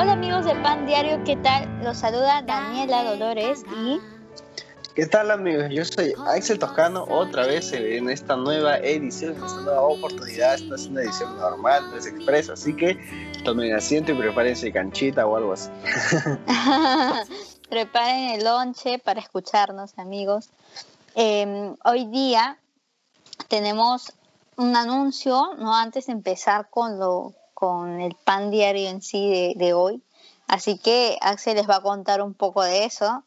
Hola amigos de Pan Diario, ¿qué tal? Los saluda Daniela Dolores y... ¿Qué tal amigos? Yo soy Axel Toscano, otra vez en esta nueva edición, en esta nueva oportunidad. Esta es una edición normal, no es expresa, así que tomen asiento y prepárense canchita o algo así. Preparen el lonche para escucharnos amigos. Em, hoy día tenemos un anuncio, ¿no? Antes de empezar con, lo, con el pan diario en sí de, hoy. Así que Axel les va a contar un poco de eso.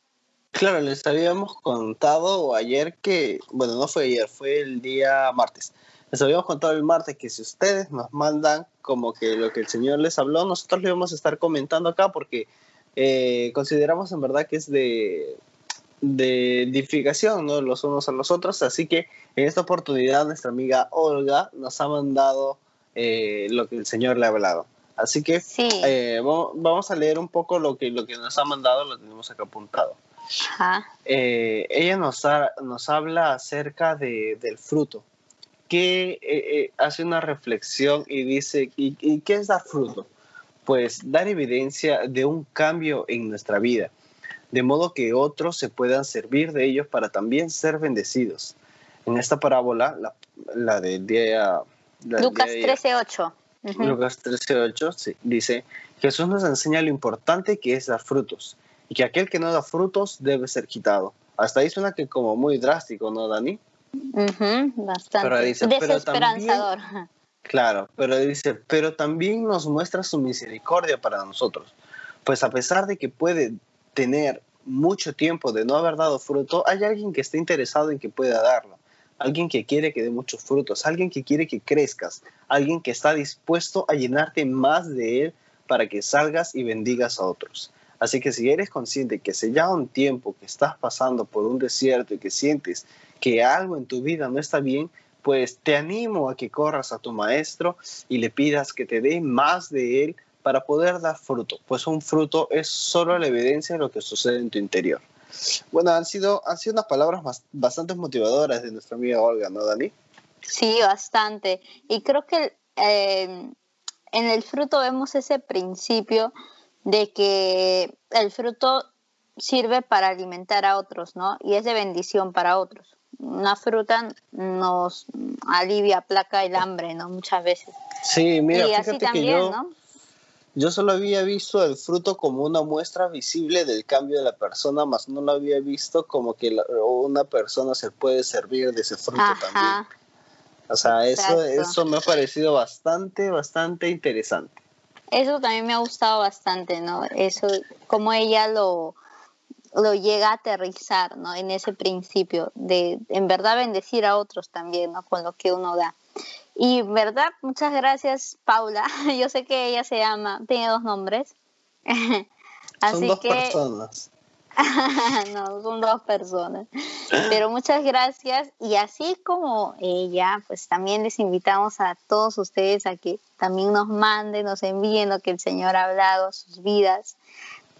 Claro, les habíamos contado ayer que, bueno, no fue ayer, fue el día martes. Les habíamos contado el martes que si ustedes nos mandan como que lo que el Señor les habló, nosotros le vamos a estar comentando acá porque eh, consideramos en verdad que es de, de edificación, ¿no? Los unos a los otros. Así que en esta oportunidad nuestra amiga Olga nos ha mandado eh, lo que el Señor le ha hablado. Así que Sí. eh, vamos, a leer un poco lo que, lo que nos ha mandado, lo tenemos acá apuntado. Ajá. Eh, ella nos, ha- nos habla acerca de, del fruto, que hace una reflexión y dice, ¿y, y qué es dar fruto? Pues dar evidencia de un cambio en nuestra vida, de modo que otros se puedan servir de ellos para también ser bendecidos. En esta parábola, la, la del día... Lucas día de ayer, 13:8. Ujú. Lucas 13:8 sí, dice, Jesús nos enseña lo importante que es dar frutos y que aquel que no da frutos debe ser quitado. Hasta ahí suena que como muy drástico, ¿no, Dani? Ujú, Bastante. Pero dice, pero Desesperanzador. Claro, pero dice, pero también nos muestra su misericordia para nosotros. Pues a pesar de que puede tener mucho tiempo de no haber dado fruto, hay alguien que está interesado en que pueda darlo. Alguien que quiere que dé muchos frutos, alguien que quiere que crezcas, alguien que está dispuesto a llenarte más de él para que salgas y bendigas a otros. Así que si eres consciente que hace ya un tiempo que estás pasando por un desierto y que sientes que algo en tu vida no está bien, pues te animo a que corras a tu maestro y le pidas que te dé más de él para poder dar fruto, pues un fruto es solo la evidencia de lo que sucede en tu interior. Bueno, han sido, han sido unas palabras bas- bastante motivadoras de nuestra amiga Olga, ¿no, Dani? Sí, bastante. Y creo que eh, en el fruto vemos ese principio de que el fruto sirve para alimentar a otros, ¿no? Y es de bendición para otros. Una fruta nos alivia, aplaca el hambre, ¿no? Muchas veces. Sí, mira, y así fíjate que también, yo, ¿no? Yo solo había visto el fruto como una muestra visible del cambio de la persona, más no lo había visto como que la- una persona se puede servir de ese fruto también. O sea, eso, eso me ha parecido bastante, bastante interesante. Eso también me ha gustado bastante, ¿no? Eso, como ella lo, lo llega a aterrizar, ¿no? En ese principio de, en verdad, bendecir a otros también, ¿no? Con lo que uno da. Y, verdad, muchas gracias, Paula. Yo sé que ella se llama, tiene dos nombres. Así Son dos que, personas. no, son dos personas. Pero muchas gracias. Y así como ella, pues también les invitamos a todos ustedes a que también nos manden, nos envíen lo que el Señor ha hablado, sus vidas.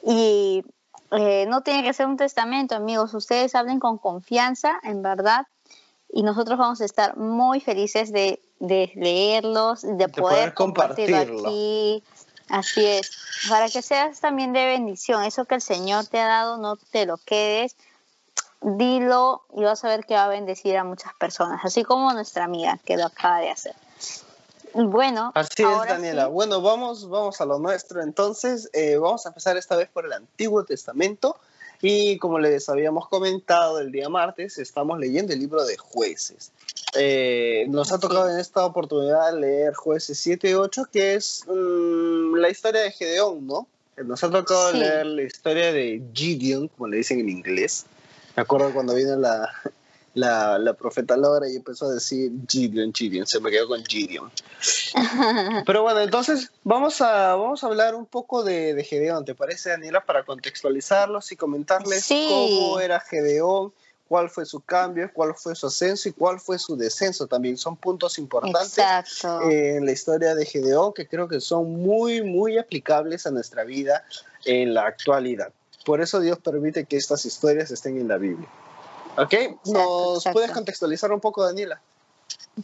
Y eh, no tiene que ser un testamento, amigos. Ustedes hablen con confianza, en verdad. Y nosotros vamos a estar muy felices de, de leerlos, de, poder, poder compartirlo compartirlo. aquí. Así es, para que seas también de bendición. Eso que el Señor te ha dado, no te lo quedes. Dilo y vas a ver que va a bendecir a muchas personas, así como nuestra amiga que lo acaba de hacer. Bueno, Así es, Daniela. sí. Bueno, vamos, vamos a lo nuestro. Entonces, eh, vamos a empezar esta vez por el Antiguo Testamento. Y como les habíamos comentado el día martes, estamos leyendo el libro de jueces. Eh, nos ha tocado en esta oportunidad leer jueces 7 y 8, que es mm, la historia de Gedeón, ¿no? Nos ha tocado Sí. leer la historia de Gideon, como le dicen en inglés. Me acuerdo cuando vino la, la, la profeta Laura y empezó a decir Gideon, Gideon, se me quedó con Gideon. Pero bueno, entonces vamos a, vamos a hablar un poco de, de Gedeón, ¿te parece, Daniela? Para contextualizarlos y comentarles Sí. cómo era Gedeón, cuál fue su cambio, cuál fue su ascenso y cuál fue su descenso también. Son puntos importantes Exacto. en la historia de Gedeón que creo que son muy, muy aplicables a nuestra vida en la actualidad. Por eso Dios permite que estas historias estén en la Biblia. ¿Ok? ¿Nos exacto. puedes contextualizar un poco, Daniela?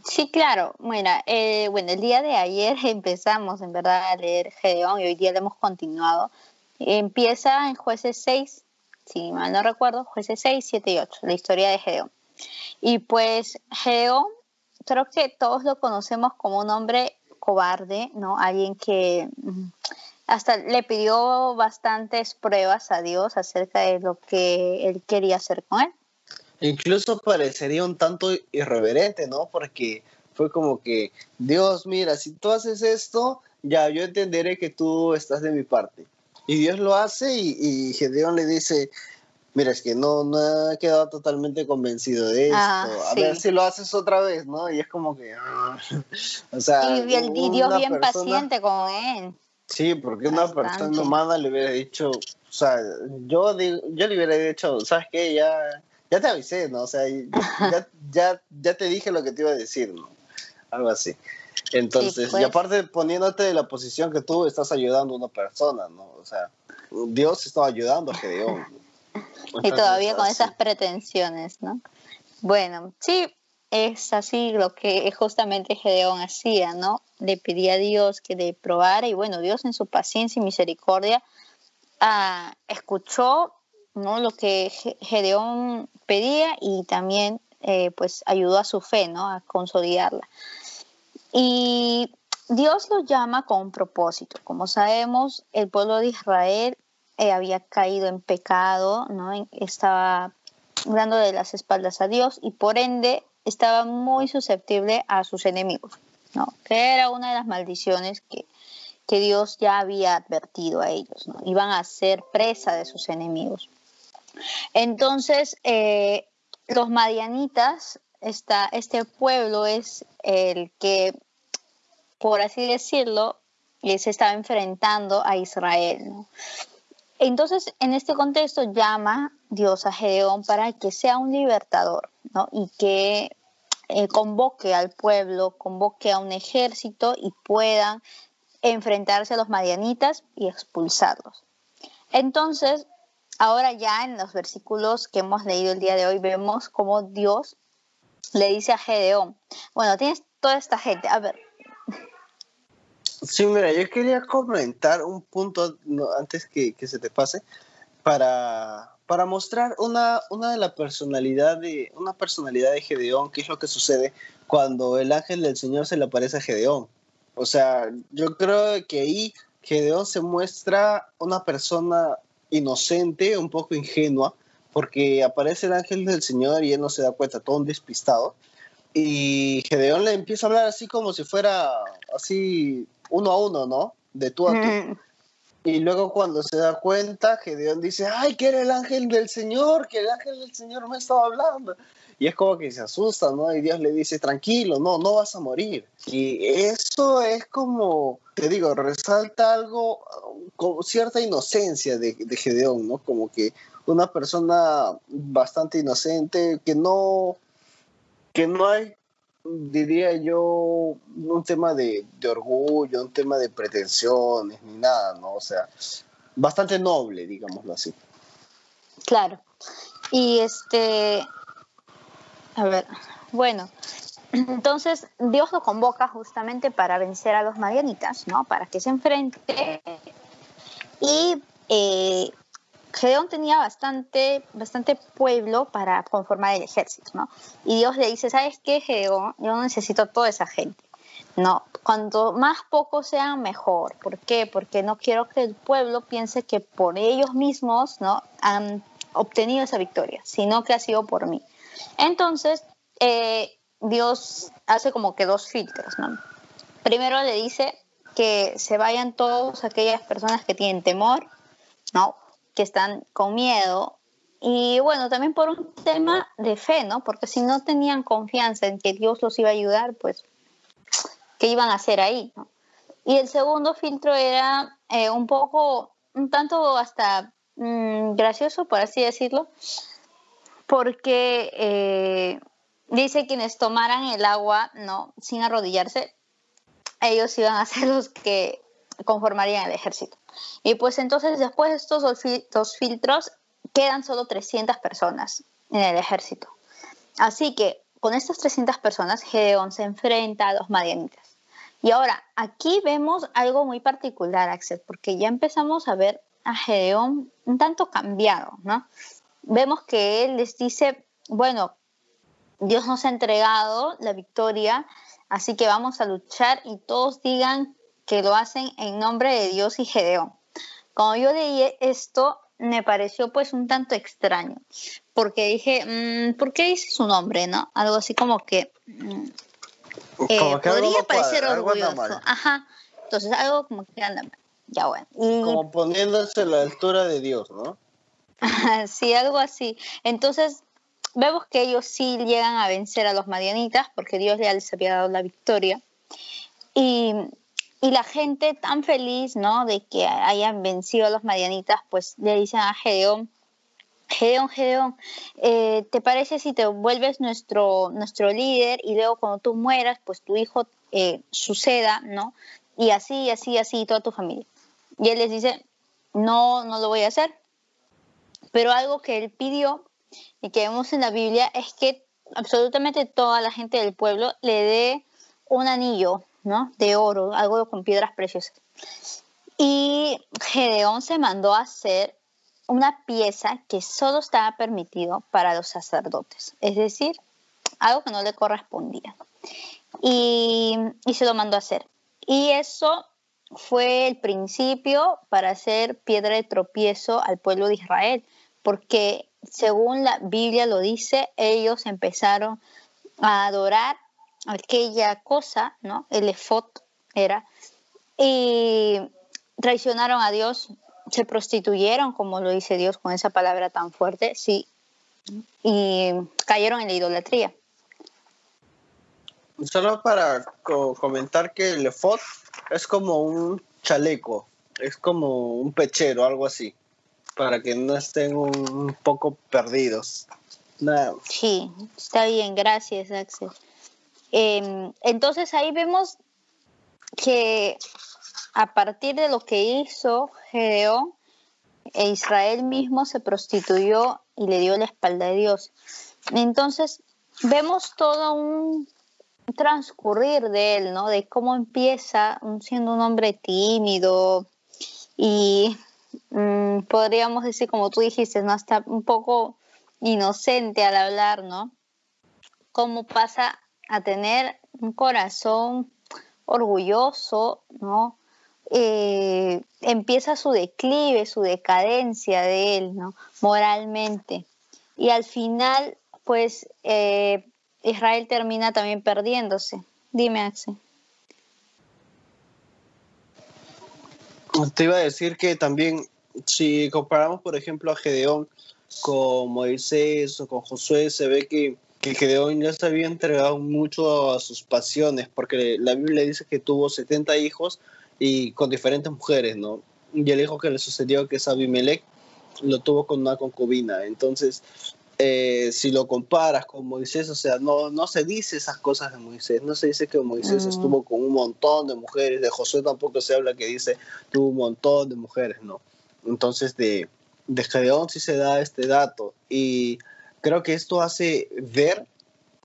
Sí, claro. Bueno, eh, bueno, el día de ayer empezamos en verdad a leer Gedeón y hoy día lo hemos continuado. Empieza en jueces 6, si mal no recuerdo, jueces 6, 7 y 8, la historia de Gedeón. Y pues Gedeón, creo que todos lo conocemos como un hombre cobarde, ¿no? Alguien que mm, hasta le pidió bastantes pruebas a Dios acerca de lo que él quería hacer con él. Incluso parecería un tanto irreverente, ¿no? Porque fue como que, Dios, mira, si tú haces esto, ya yo entenderé que tú estás de mi parte. Y Dios lo hace y, Gedeón le dice, mira, es que no, no he quedado totalmente convencido de esto. Ah, a ver si lo haces otra vez, ¿no? Y es como que, o sea... Y, Dios bien paciente con él. Sí, porque una persona humana le hubiera dicho, o sea, yo, yo le hubiera dicho, ¿sabes qué? Ya, ya te avisé, ¿no? O sea, ya, ya, ya te dije lo que te iba a decir, ¿no? Algo así. Entonces, y pues. aparte poniéndote de la posición que tú estás ayudando a una persona, ¿no? O sea, Dios estaba ayudando a Gedeón. y todavía con esas pretensiones, ¿no? Bueno, sí, es así lo que justamente Gedeón hacía, ¿no? Le pedía a Dios que le probara y bueno, Dios en su paciencia y misericordia ah, escuchó ¿no? lo que Gedeón pedía y también eh, pues ayudó a su fe, ¿no? A consolidarla. Y Dios lo llama con un propósito. Como sabemos, el pueblo de Israel eh, había caído en pecado, ¿no? Estaba dando de las espaldas a Dios y por ende estaba muy susceptible a sus enemigos, ¿no? que era una de las maldiciones que, que Dios ya había advertido a ellos, ¿no? iban a ser presa de sus enemigos. Entonces, eh, los madianitas, esta, este pueblo es el que, por así decirlo, se estaba enfrentando a Israel. Entonces, en este contexto, llama Dios a Gedeón para que sea un libertador ¿no? y que eh, convoque al pueblo, convoque a un ejército y puedan enfrentarse a los madianitas y expulsarlos. Entonces, ahora ya en los versículos que hemos leído el día de hoy vemos cómo Dios le dice a Gedeón, bueno, tienes toda esta gente, a ver. Sí, mira, yo quería comentar un punto antes que, que se te pase para para mostrar una, una de la personalidad de una personalidad de Gedeón, qué es lo que sucede cuando el ángel del Señor se le aparece a Gedeón. O sea, yo creo que ahí Gedeón se muestra una persona inocente, un poco ingenua, porque aparece el ángel del Señor y él no se da cuenta, todo un despistado. Y Gedeón le empieza a hablar así como si fuera así uno a uno, ¿no? De tú a tú. Y luego cuando se da cuenta, Gedeón dice, ay, que era el ángel del Señor, que el ángel del Señor me estaba hablando. Y es como que se asusta, ¿no? Y Dios le dice, tranquilo, no, no vas a morir. Y eso es como, te digo, resalta algo, con cierta inocencia de, de Gedeón, ¿no? Como que una persona bastante inocente, que no, que no hay diría yo, un tema de, orgullo, un tema de pretensiones, ni nada, ¿no? O sea, bastante noble, digámoslo así. Claro. Y este, a ver, bueno, entonces Dios lo convoca justamente para vencer a los marianitas, ¿no? Para que se enfrente y eh, Gedeón tenía bastante, bastante pueblo para conformar el ejército, ¿no? Y Dios le dice, ¿sabes qué, Gedeón? Yo necesito toda esa gente. No, cuanto más pocos sean, mejor. ¿Por qué? Porque no quiero que el pueblo piense que por ellos mismos, ¿no? Han obtenido esa victoria, sino que ha sido por mí. Entonces, eh, Dios hace como que dos filtros, ¿no? Primero le dice que se vayan todas aquellas personas que tienen temor, ¿no? que están con miedo. Y bueno, también por un tema de fe, ¿no? Porque si no tenían confianza en que Dios los iba a ayudar, pues, ¿qué iban a hacer ahí? Y el segundo filtro era eh, un poco, un tanto hasta mm, gracioso, por así decirlo, porque eh, dice quienes tomaran el agua, ¿no? Sin arrodillarse, ellos iban a ser los que conformarían el ejército. Y pues entonces después de estos dos filtros quedan solo 300 personas en el ejército. Así que con estas 300 personas, Gedeón se enfrenta a los madianitas. Y ahora, aquí vemos algo muy particular, Axel, porque ya empezamos a ver a Gedeón un tanto cambiado, ¿no? Vemos que él les dice, bueno, Dios nos ha entregado la victoria, así que vamos a luchar y todos digan que lo hacen en nombre de Dios y Gedeón. Cuando yo leí esto, me pareció pues un tanto extraño, porque dije, mm, ¿por qué dice su nombre, no? Algo así como que, mm, eh, podría parecer orgulloso. Ajá, entonces algo como que anda Ya bueno. Como poniéndose a la altura de Dios, ¿no? sí, algo así. Entonces, vemos que ellos sí llegan a vencer a los madianitas porque Dios ya les había dado la victoria. Y, y, la gente tan feliz, ¿no? De que hayan vencido a los madianitas, pues le dicen a Gedeón, Gedeón, Gedeón, eh, ¿te parece si te vuelves nuestro, nuestro líder y luego cuando tú mueras, pues tu hijo eh, suceda, ¿no? Y así, así, así, toda tu familia. Y él les dice, no, no lo voy a hacer. Pero algo que él pidió y que vemos en la Biblia es que absolutamente toda la gente del pueblo le dé un anillo, ¿no? De oro, algo con piedras preciosas. Y Gedeón se mandó a hacer una pieza que solo estaba permitido para los sacerdotes, es decir, algo que no le correspondía. Y, y se lo mandó a hacer. Y eso fue el principio para hacer piedra de tropiezo al pueblo de Israel, porque según la Biblia lo dice, ellos empezaron a adorar aquella cosa, ¿no? El efod era, y traicionaron a Dios, se prostituyeron, como lo dice Dios con esa palabra tan fuerte, sí, y cayeron en la idolatría. Solo para comentar que el efod es como un chaleco, es como un pechero, algo así para que no estén un poco perdidos. Sí, está bien, gracias Axel. Em, entonces ahí vemos que a partir de lo que hizo Gedeón, e Israel mismo se prostituyó y le dio la espalda a Dios. Entonces vemos todo un transcurrir de él, ¿no? De cómo empieza siendo un hombre tímido y Mm, podríamos decir, como tú dijiste, ¿no? Está un poco inocente al hablar, ¿no? Cómo pasa a tener un corazón orgulloso, ¿no? Eh, empieza su declive, su decadencia de él, ¿no? Moralmente. Y al final, pues, eh, Israel termina también perdiéndose. Dime, Axel. Te iba a decir que también, si comparamos, por ejemplo, a Gedeón con Moisés o con Josué, se ve que, que Gedeón ya se había entregado mucho a sus pasiones, porque la Biblia dice que tuvo 70 hijos y con diferentes mujeres, ¿no? Y el hijo que le sucedió, que es Abimelech, lo tuvo con una concubina. Entonces, eh, si lo comparas con Moisés, o sea, no, no se dice esas cosas de Moisés, no se dice que Moisés estuvo con un montón de mujeres, de Josué tampoco se habla que dice tuvo un montón de mujeres, ¿no? Entonces de, de Gedeón sí se da este dato y creo que esto hace ver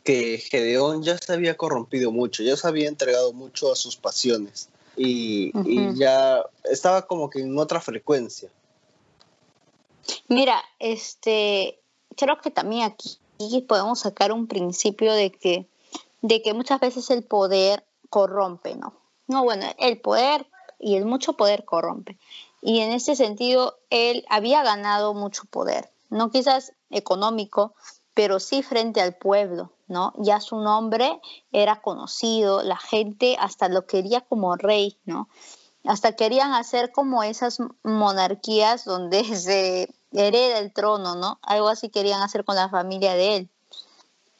que Gedeón ya se había corrompido mucho, ya se había entregado mucho a sus pasiones y, y ya estaba como que en otra frecuencia. Mira, este, creo que también aquí podemos sacar un principio de que, de que muchas veces el poder corrompe, ¿no? No, bueno, el poder y el mucho poder corrompe. Y en ese sentido, él había ganado mucho poder, no quizás económico, pero sí frente al pueblo, ¿no? Ya su nombre era conocido, la gente hasta lo quería como rey, ¿no? Hasta querían hacer como esas monarquías donde se hereda el trono, ¿no? Algo así querían hacer con la familia de él.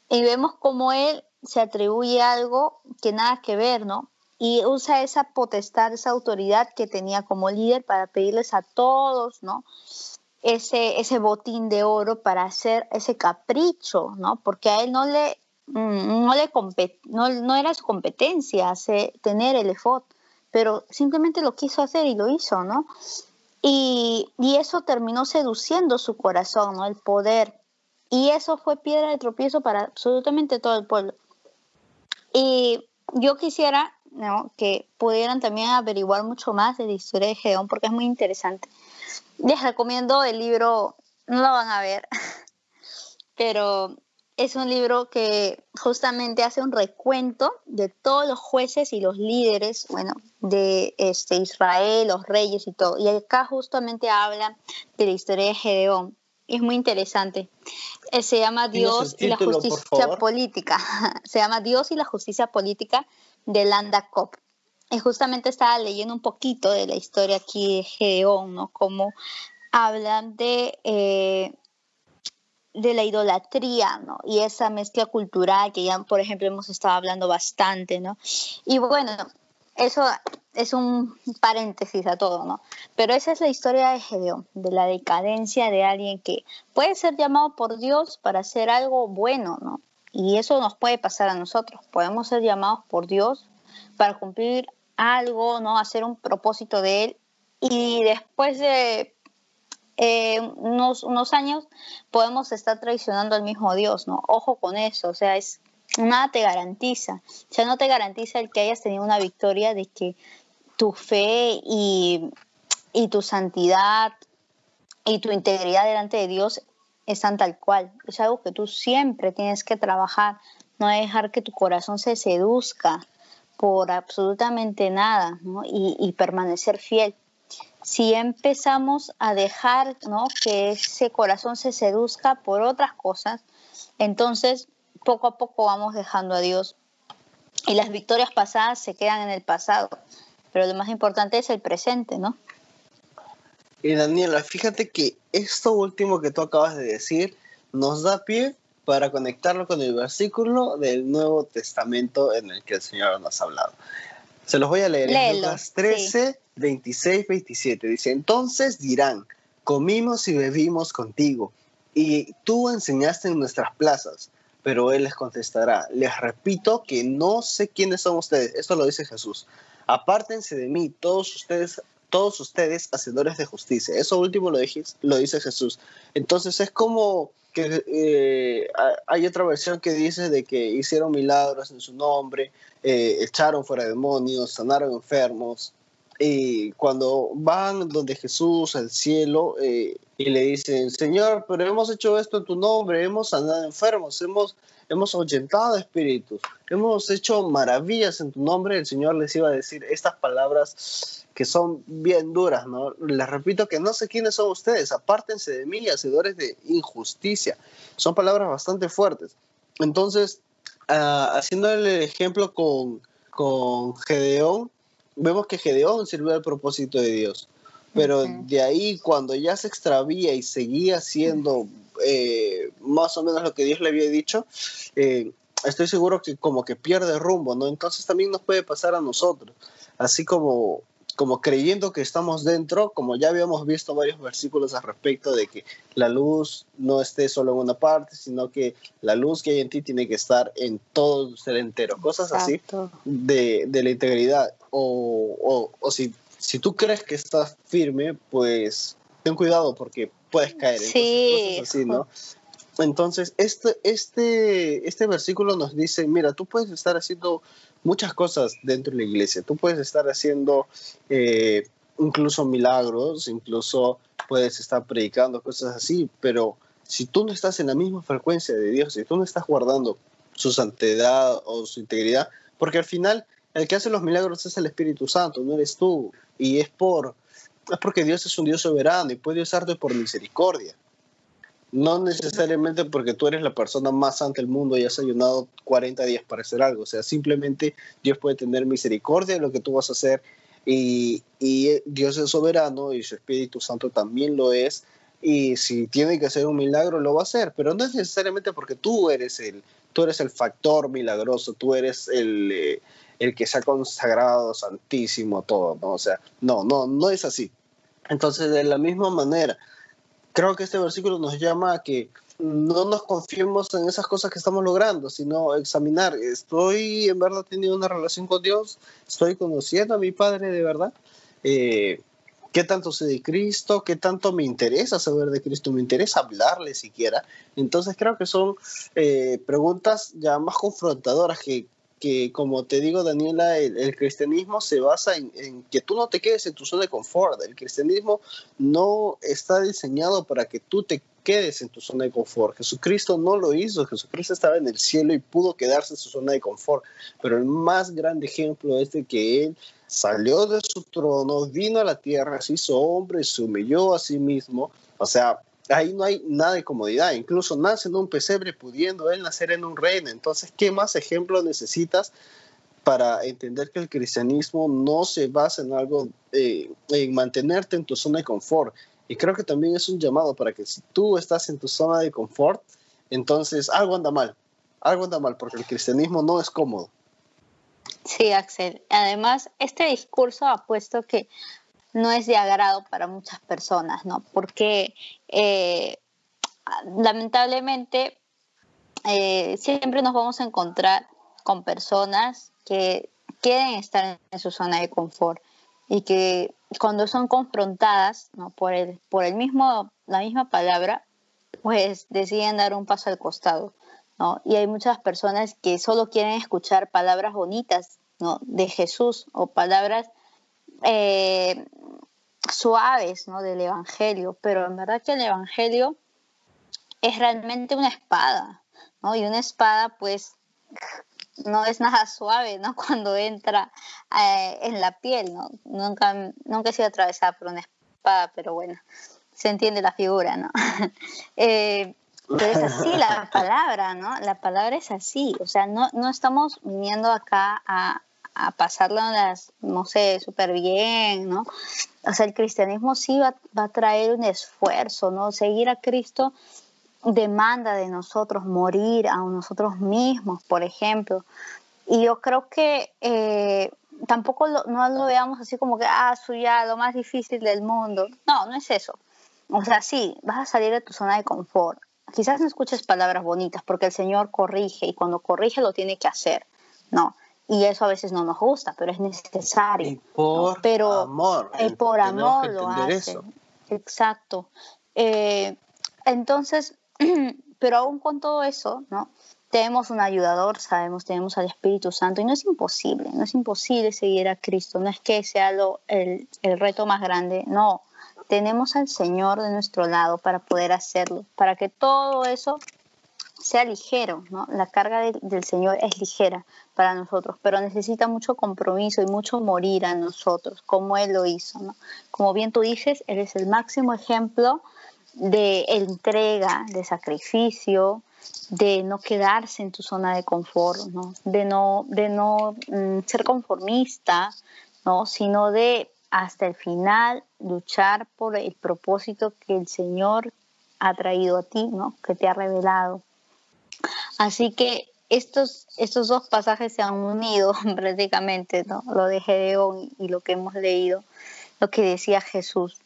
Y vemos cómo él se atribuye algo que nada que ver, ¿no? Y usa esa potestad, esa autoridad que tenía como líder para pedirles a todos, ¿no? Ese, ese botín de oro para hacer ese capricho, ¿no? Porque a él no le, mm, no, le no, no era su competencia hacer, tener el efod, pero simplemente lo quiso hacer y lo hizo, ¿no? Y, eso terminó seduciendo su corazón, ¿no? El poder. Y eso fue piedra de tropiezo para absolutamente todo el pueblo. Y yo quisiera que pudieran también averiguar mucho más de la historia de Gedeón porque es muy interesante. Les recomiendo el libro, no lo van a ver, pero es un libro que justamente hace un recuento de todos los jueces y los líderes, bueno, de este, Israel, los reyes y todo. Y acá justamente habla de la historia de Gedeón. Es muy interesante. Eh, se llama Dios y la justicia política. se llama Dios y la justicia política de Landa Cop. Y justamente estaba leyendo un poquito de la historia aquí de Gedeón, ¿no? Cómo hablan de, eh, de la idolatría, ¿no? Y esa mezcla cultural que ya, por ejemplo, hemos estado hablando bastante, ¿no? Y bueno, eso es un paréntesis a todo, ¿no? Pero esa es la historia de Gedeón, de la decadencia de alguien que puede ser llamado por Dios para hacer algo bueno, ¿no? Y eso nos puede pasar a nosotros. Podemos ser llamados por Dios para cumplir algo, ¿no? Hacer un propósito de Él. Y después de eh, unos, unos años podemos estar traicionando al mismo Dios, ¿no? Ojo con eso. O sea, es nada te garantiza. O sea, no te garantiza el que hayas tenido una victoria de que tu fe y, y tu santidad y tu integridad delante de Dios están tal cual. Es algo que tú siempre tienes que trabajar, no dejar que tu corazón se seduzca por absolutamente nada y, permanecer fiel. Si empezamos a dejar ¿no? que ese corazón se seduzca por otras cosas, entonces poco a poco vamos dejando a Dios y las victorias pasadas se quedan en el pasado. Pero lo más importante es el presente, ¿no? Y Daniela, fíjate que esto último que tú acabas de decir nos da pie para conectarlo con el versículo del Nuevo Testamento en el que el Señor nos ha hablado. Se los voy a leer en Lucas 13, 26, 27. Dice, entonces dirán, comimos y bebimos contigo, y tú enseñaste en nuestras plazas. Pero él les contestará, les repito que no sé quiénes son ustedes. Esto lo dice Jesús. Apártense de mí, todos ustedes todos ustedes hacedores de justicia. Eso último lo, lo dice Jesús. Entonces es como que eh, hay otra versión que dice de que hicieron milagros en su nombre, eh, echaron fuera demonios, sanaron enfermos. Y cuando van donde Jesús al cielo eh, y le dicen, Señor, pero hemos hecho esto en tu nombre, hemos sanado enfermos, hemos, hemos ahuyentado espíritus, hemos hecho maravillas en tu nombre, el Señor les iba a decir estas palabras que son bien duras, ¿no? Les repito que no sé quiénes son ustedes, apártense de mí, hacedores de injusticia. Son palabras bastante fuertes. Entonces, uh, haciendo el ejemplo con, con Gedeón, vemos que Gedeón sirvió al propósito de Dios. Pero de ahí, cuando ya se extravía y seguía siendo eh, más o menos lo que Dios le había dicho, eh, estoy seguro que como que pierde rumbo, ¿no? Entonces también nos puede pasar a nosotros. Así como como creyendo que estamos dentro, como ya habíamos visto varios versículos al respecto de que la luz no esté solo en una parte, sino que la luz que hay en ti tiene que estar en todo el ser entero, cosas así de, de, la integridad. O, o, o, si, si tú crees que estás firme, pues ten cuidado porque puedes caer. Sí. cosas así, ¿no? Entonces, este, este, este versículo nos dice, mira, tú puedes estar haciendo muchas cosas dentro de la iglesia. Tú puedes estar haciendo eh, incluso milagros, incluso puedes estar predicando cosas así, pero si tú no estás en la misma frecuencia de Dios, si tú no estás guardando su santidad o su integridad, porque al final el que hace los milagros es el Espíritu Santo, no eres tú, y es por es porque Dios es un Dios soberano y puede usarte por misericordia. No necesariamente porque tú eres la persona más santa del mundo y has ayunado 40 días para hacer algo. O sea, simplemente Dios puede tener misericordia de lo que tú vas a hacer y, y Dios es soberano y su Espíritu Santo también lo es. Y si tiene que hacer un milagro, lo va a hacer. Pero no es necesariamente porque tú eres el, tú eres el factor milagroso, tú eres el, eh, el que se ha consagrado santísimo todo, ¿no? O sea, no, no, no es así. Entonces, de la misma manera, creo que este versículo nos llama a que no nos confiemos en esas cosas que estamos logrando, sino examinar, ¿estoy en verdad teniendo una relación con Dios? ¿Estoy conociendo a mi Padre de verdad? Eh, qué tanto sé de Cristo, qué tanto me interesa saber de Cristo, me interesa hablarle siquiera. Entonces creo que son eh, preguntas ya más confrontadoras que, que, como te digo, Daniela, el, cristianismo se basa en, en, que tú no te quedes en tu zona de confort. El cristianismo no está diseñado para que tú te quedes en tu zona de confort. Jesucristo no lo hizo, Jesucristo estaba en el cielo y pudo quedarse en su zona de confort. Pero el más grande ejemplo es de que Él salió de su trono, vino a la tierra, se hizo hombre, se humilló a sí mismo. O sea, ahí no hay nada de comodidad. Incluso nace en un pesebre pudiendo Él nacer en un reino. Entonces, ¿qué más ejemplo necesitas? para entender que el cristianismo no se basa en algo, eh, en mantenerte en tu zona de confort, y creo que también es un llamado para que si tú estás en tu zona de confort, entonces algo anda mal, algo anda mal, porque el cristianismo no es cómodo. Sí, Axel. Además, este discurso ha puesto que no es de agrado para muchas personas, ¿no? Porque eh, lamentablemente eh, siempre nos vamos a encontrar con personas que quieren estar en su zona de confort y que cuando son confrontadas ¿no? por, el, por el mismo, la misma palabra, pues deciden dar un paso al costado. ¿no? Y hay muchas personas que solo quieren escuchar palabras bonitas ¿no? de Jesús o palabras eh, suaves ¿no? del Evangelio, pero en verdad que el Evangelio es realmente una espada, ¿no? Y una espada pues no es nada suave, ¿no? Cuando entra eh, en la piel, ¿no? Nunca, nunca he sido atravesada por una espada, pero bueno, se entiende la figura, ¿no? eh, pero es así la palabra, ¿no? La palabra es así, o sea, no, no estamos viniendo acá a, a pasarlas, no sé, súper bien, ¿no? O sea, el cristianismo sí va, a traer un esfuerzo, ¿no? Seguir a Cristo demanda de nosotros morir a nosotros mismos, por ejemplo. Y yo creo que eh, tampoco no lo veamos así como que, ah, soy ya lo más difícil del mundo. No, no es eso. O sea, sí, vas a salir de tu zona de confort. Quizás no escuches palabras bonitas porque el Señor corrige y cuando corrige lo tiene que hacer. No. Y eso a veces no nos gusta, pero es necesario. Y por pero, amor. Y por amor lo hace. Exacto. Eh, entonces, Pero aún con todo eso, ¿no? Tenemos un ayudador, sabemos, tenemos al Espíritu Santo y no es imposible, no es imposible seguir a Cristo, no es que sea lo, el, el reto más grande, no, tenemos al Señor de nuestro lado para poder hacerlo, para que todo eso sea ligero, ¿no? La carga del Señor es ligera para nosotros, pero necesita mucho compromiso y mucho morir a nosotros, como Él lo hizo, ¿no? Como bien tú dices, Él es el máximo ejemplo de entrega, de sacrificio, de no quedarse en tu zona de confort, ¿no? de no, de no mm, ser conformista, ¿no? sino de hasta el final luchar por el propósito que el Señor ha traído a ti, ¿no? que te ha revelado. Así que estos, estos dos pasajes se han unido prácticamente, ¿no? lo de Gedeón y lo que hemos leído, lo que decía Jesús.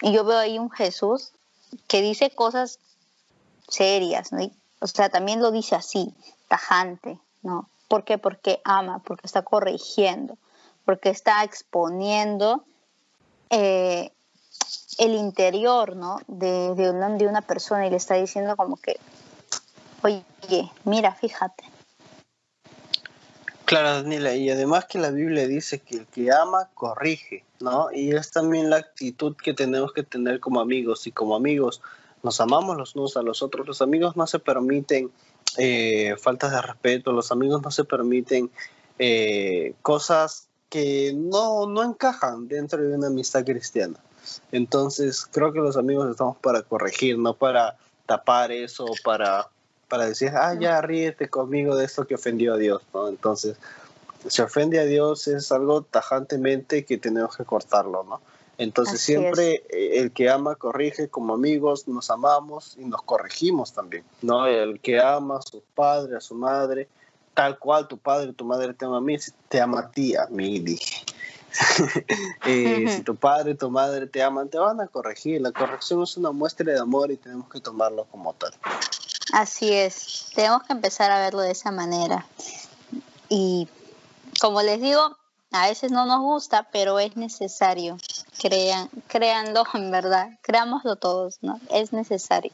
Y yo veo ahí un Jesús que dice cosas serias, ¿no? O sea, también lo dice así, tajante, ¿no? ¿Por qué? Porque ama, porque está corrigiendo, porque está exponiendo eh, el interior, ¿no? De, de, de una persona y le está diciendo como que, oye, mira, fíjate. Claro, Daniela, y además que la Biblia dice que el que ama corrige, ¿no? Y es también la actitud que tenemos que tener como amigos y como amigos nos amamos los unos a los otros. Los amigos no se permiten eh, faltas de respeto, los amigos no se permiten eh, cosas que no, no encajan dentro de una amistad cristiana. Entonces creo que los amigos estamos para corregir, no para tapar eso, para para decir, ah, ya ríete conmigo de esto que ofendió a Dios, ¿no? Entonces, si ofende a Dios es algo tajantemente que tenemos que cortarlo, ¿no? Entonces siempre eh, el que ama corrige como amigos, nos amamos y nos corregimos también, ¿no? El que ama a su padre, a su madre, tal cual tu padre, tu madre te ama a mí, te ama a ti, a mí, dije. Eh, si tu padre, tu madre te aman, te van a corregir. La corrección es una muestra de amor y tenemos que tomarlo como tal. Así es, tenemos que empezar a verlo de esa manera. Y como les digo, a veces no nos gusta, pero es necesario. crean, créanlo en verdad, creámoslo todos, ¿no? Es necesario.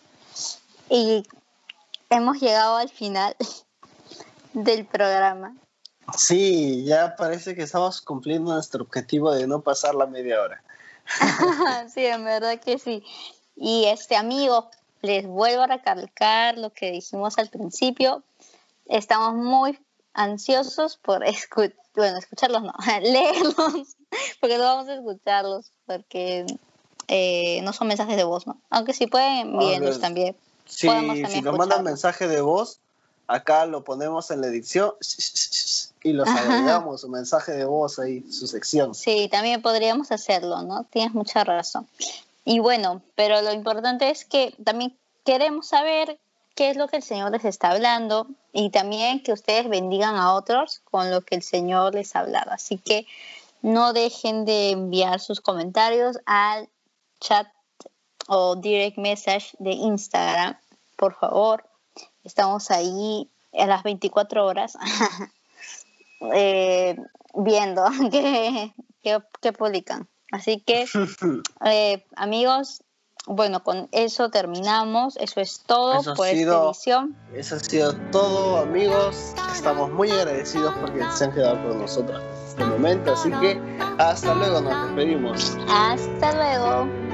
Y hemos llegado al final del programa. Sí, ya parece que estamos cumpliendo nuestro objetivo de no pasar la media hora. sí, en verdad que sí. Y este amigo, les vuelvo a recalcar lo que dijimos al principio. Estamos muy ansiosos por escuchar, bueno, escucharlos no, leerlos, porque no vamos a escucharlos, porque eh, no son mensajes de voz, ¿no? Aunque sí pueden enviarlos también. Sí, si nos mandan mensaje de voz, acá lo ponemos en la edición y los agregamos, su mensaje de voz ahí, su sección. Sí, también podríamos hacerlo, ¿no? Tienes mucha razón. Y bueno, pero lo importante es que también queremos saber qué es lo que el Señor les está hablando y también que ustedes bendigan a otros con lo que el Señor les ha hablado. Así que no dejen de enviar sus comentarios al chat o direct message de Instagram, por favor. Estamos ahí a las 24 horas eh, viendo qué, qué, publican. Así que, eh, amigos, bueno, con eso terminamos. Eso es todo por esta edición. Eso ha sido todo, amigos. Estamos muy agradecidos porque se han quedado con nosotros en este momento. Así que hasta luego, nos despedimos. Hasta luego.